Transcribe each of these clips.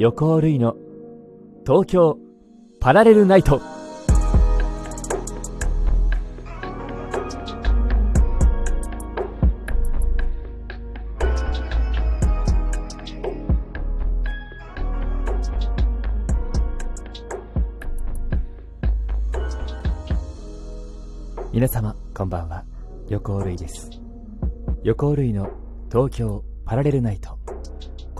横尾類の。東京パラレルナイト。皆様こんばんは。横尾類です。横尾類の東京パラレルナイト。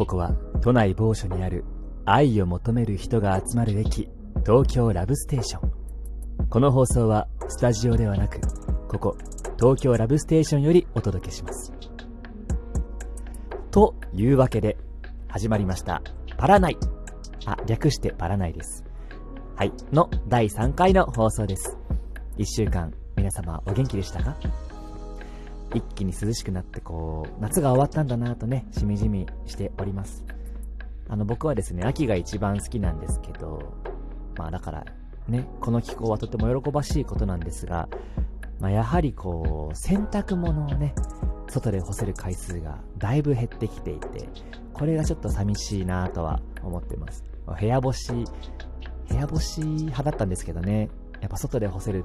ここは都内某所にある愛を求める人が集まる駅東京ラブステーション。この放送はスタジオではなくここ東京ラブステーションよりお届けします。というわけで始まりました。パラナイ。あ略してパラナイです。はい。の第3回の放送です。1週間皆様お元気でしたか？一気に涼しくなってこう夏が終わったんだなとねしみじみしておりますあの僕はですね秋が一番好きなんですけどまあだからねこの気候はとても喜ばしいことなんですが、まあ、やはりこう洗濯物をね外で干せる回数がだいぶ減ってきていてこれがちょっと寂しいなとは思ってます部屋干し部屋干し派だったんですけどねやっぱ外で干せる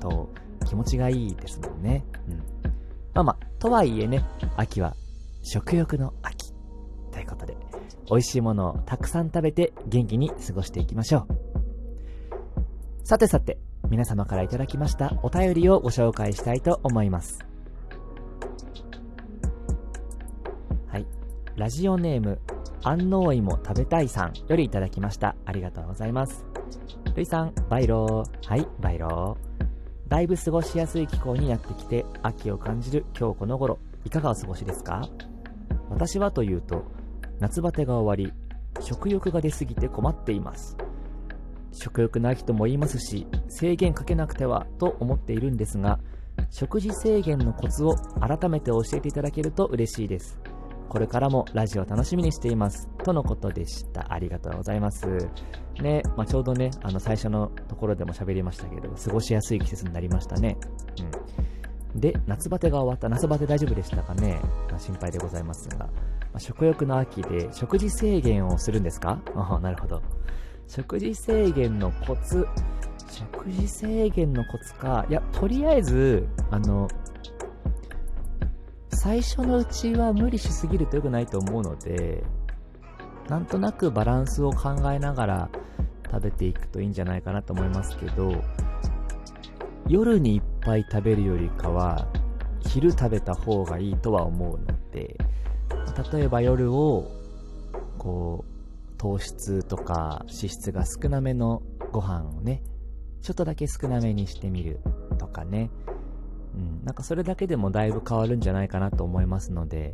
と気持ちがいいですもんね。うん。まあまあ、とはいえね、秋は食欲の秋。ということで、美味しいものをたくさん食べて元気に過ごしていきましょう。さてさて、皆様からいただきましたお便りをご紹介したいと思います。はい。ラジオネーム、安納芋食べたいさんよりいただきました。ありがとうございます。るいさん、バイロー。はい、バイロー。だいぶ過ごしやすい気候になってきて秋を感じる今日この頃いかがお過ごしですか？私はというと夏バテが終わり食欲が出すぎて困っています。食欲ない人も言いますし制限かけなくてはと思っているんですが食事制限のコツを改めて教えていただけると嬉しいです。これからもラジオ楽しみにしています。とのことでした。ありがとうございます。ね、まあ、ちょうどね、あの、最初のところでも喋りましたけど、過ごしやすい季節になりましたね。うん。で、夏バテが終わった。夏バテ大丈夫でしたかね、まあ、心配でございますが。まあ、食欲の秋で食事制限をするんですか？あなるほど。食事制限のコツ。食事制限のコツか。いや、とりあえず、あの、最初のうちは無理しすぎると良くないと思うので、なんとなくバランスを考えながら食べていくといいんじゃないかなと思いますけど、夜にいっぱい食べるよりかは、昼食べた方がいいとは思うので、例えば夜を、こう、糖質とか脂質が少なめのご飯をね、ちょっとだけ少なめにしてみるとかね、うん、なんかそれだけでもだいぶ変わるんじゃないかなと思いますので、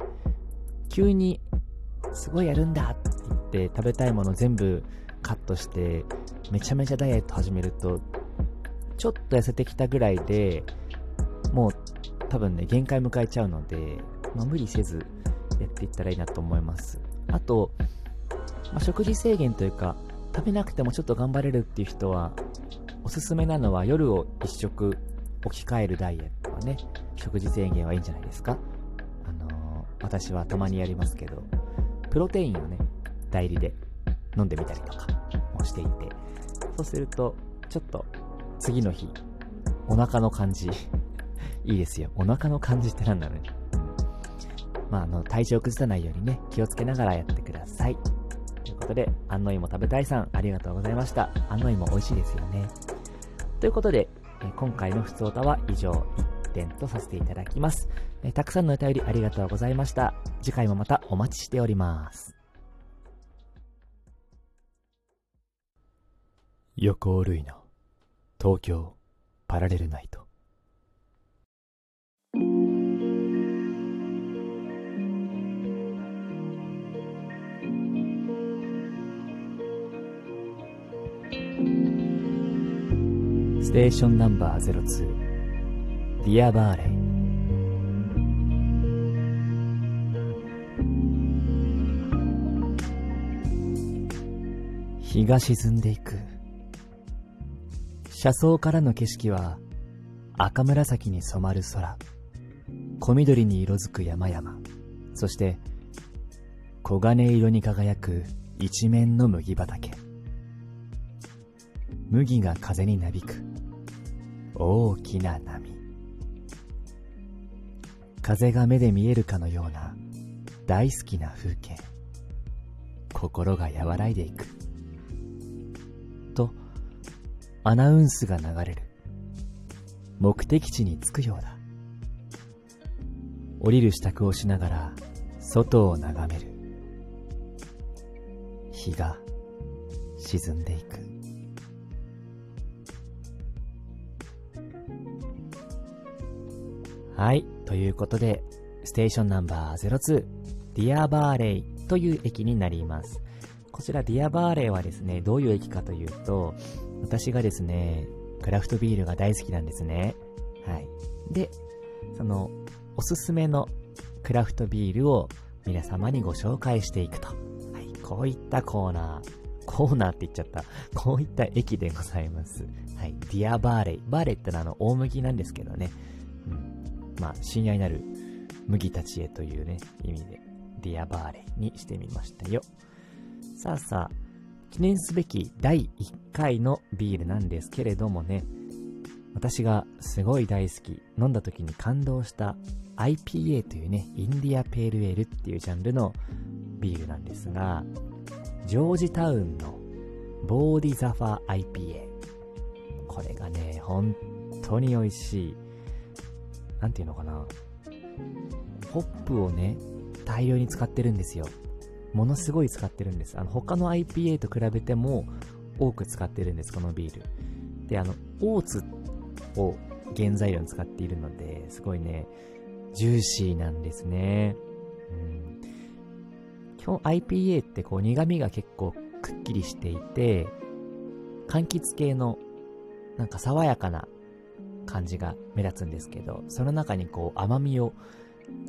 急にすごいやるんだって言って食べたいもの全部カットしてめちゃめちゃダイエット始めるとちょっと痩せてきたぐらいでもう多分ね限界迎えちゃうので、まあ、無理せずやっていったらいいなと思います。あと、まあ、食事制限というか食べなくてもちょっと頑張れるっていう人はおすすめなのは夜を1食置き換えるダイエット。ね、食事制限はいいんじゃないですか？あのー、私はたまにやりますけど、プロテインをね、代理で飲んでみたりとかもしていて、そうすると、ちょっと次の日、お腹の感じ いいですよ。お腹の感じって何なのね。うん。まあ、あの、体調崩さないようにね、気をつけながらやってください。ということで、安納芋食べたいさん、ありがとうございました。安納芋美味しいですよね。ということで、今回のふつおたは以上1点とさせていただきます。えたくさんのお便りありがとうございました。次回もまたお待ちしております。横尾類の東京パラレルナイトステーションナンバー02ディアバーレイ日が沈んでいく車窓からの景色は赤紫に染まる空小緑に色づく山々そして黄金色に輝く一面の麦畑。麦が風になびく大きな波。風が目で見えるかのような大好きな風景。心が和らいでいく。と、アナウンスが流れる。目的地に着くようだ。降りる支度をしながら外を眺める。日が沈んでいく。はい。ということで、 Station Number 02、Dear Barley という駅になります。こちら Dear Barley はですね、どういう駅かというと、私がですね、クラフトビールが大好きなんですね。はい。で、その、おすすめのクラフトビールを皆様にご紹介していくと。はい。こういったコーナー、コーナーって言っちゃった。こういった駅でございます。はい。 Dear Barley。Barley ってのはあの、大麦なんですけどね。まあ、親愛なる麦たちへというね、意味で、 Dear Barley にしてみましたよ。さあさあ、記念すべき第1回のビールなんですけれどもね、私がすごい大好き、飲んだ時に感動した IPA というね、インディアペールエールっていうジャンルのビールなんですが、ジョージタウンのボーディザファ IPA。これがね、本当に美味しい。なんていうのかな。ホップをね、大量に使ってるんですよ。ものすごい使ってるんです。あの、他の IPA と比べても多く使ってるんです、このビール。で、あの、オーツを原材料に使っているので、すごいね、ジューシーなんですね。うん。基本 IPA ってこう苦味が結構くっきりしていて、柑橘系のなんか爽やかな感じが目立つんですけど、その中にこう甘みを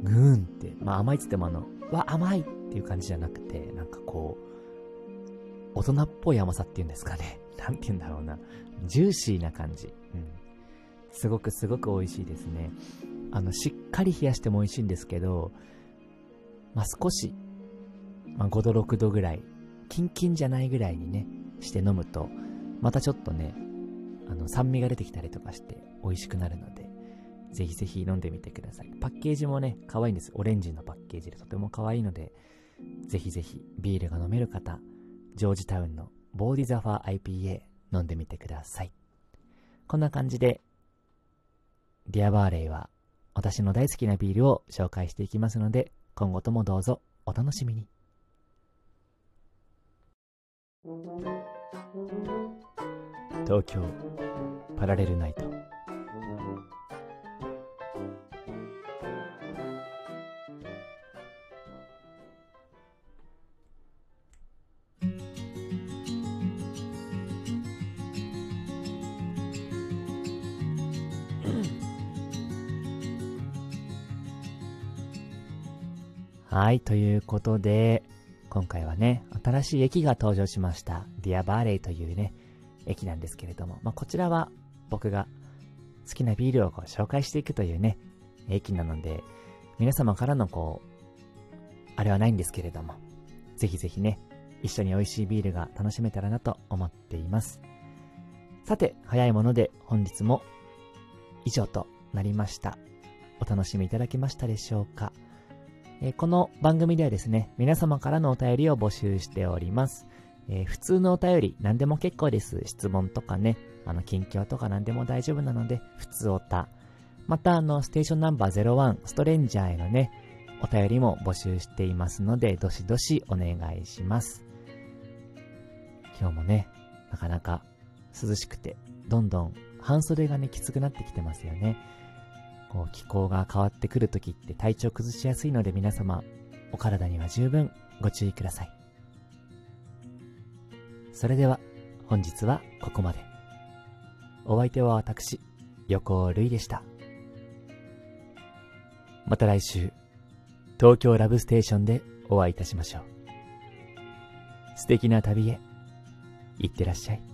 ぐーんって、まあ甘いっつってもあの、わ、甘いっていう感じじゃなくて、なんかこう、大人っぽい甘さっていうんですかね。なんて言うんだろうな。ジューシーな感じ。うん。すごくすごく美味しいですね。あの、しっかり冷やしても美味しいんですけど、まあ、少し、まあ、5度、6度ぐらい、キンキンじゃないぐらいにね、して飲むと、またちょっとね、あの、酸味が出てきたりとかして美味しくなるので、ぜひぜひ飲んでみてください。パッケージもね、可愛いんです。オレンジのパッケージでとても可愛いので、ぜひぜひビールが飲める方、ジョージタウンのボーディザファー IPA 飲んでみてください。こんな感じで、ディアバーレイは私の大好きなビールを紹介していきますので、今後ともどうぞお楽しみに。東京パラレルナイトはい、ということで、今回はね、新しい駅が登場しました。ディアバーレイというね、駅なんですけれども、まあ、こちらは僕が好きなビールをこう紹介していくというね、駅なので、皆様からのこう、あれはないんですけれども、ぜひぜひね、一緒に美味しいビールが楽しめたらなと思っています。さて、早いもので本日も以上となりました。お楽しみいただけましたでしょうか？えこの番組ではですね、皆様からのお便りを募集しております。えー、普通のお便り、何でも結構です。質問とかね、あの、近況とか何でも大丈夫なので、普通おた。また、あの、ステーションナンバー01、ストレンジャーへのね、お便りも募集していますので、どしどしお願いします。今日もね、なかなか涼しくて、どんどん半袖がね、きつくなってきてますよね。こう気候が変わってくるときって体調崩しやすいので皆様、お体には十分ご注意ください。それでは本日はここまで。お相手は私、横尾るいでした。また来週、東京ラブステーションでお会いいたしましょう。素敵な旅へ、いってらっしゃい。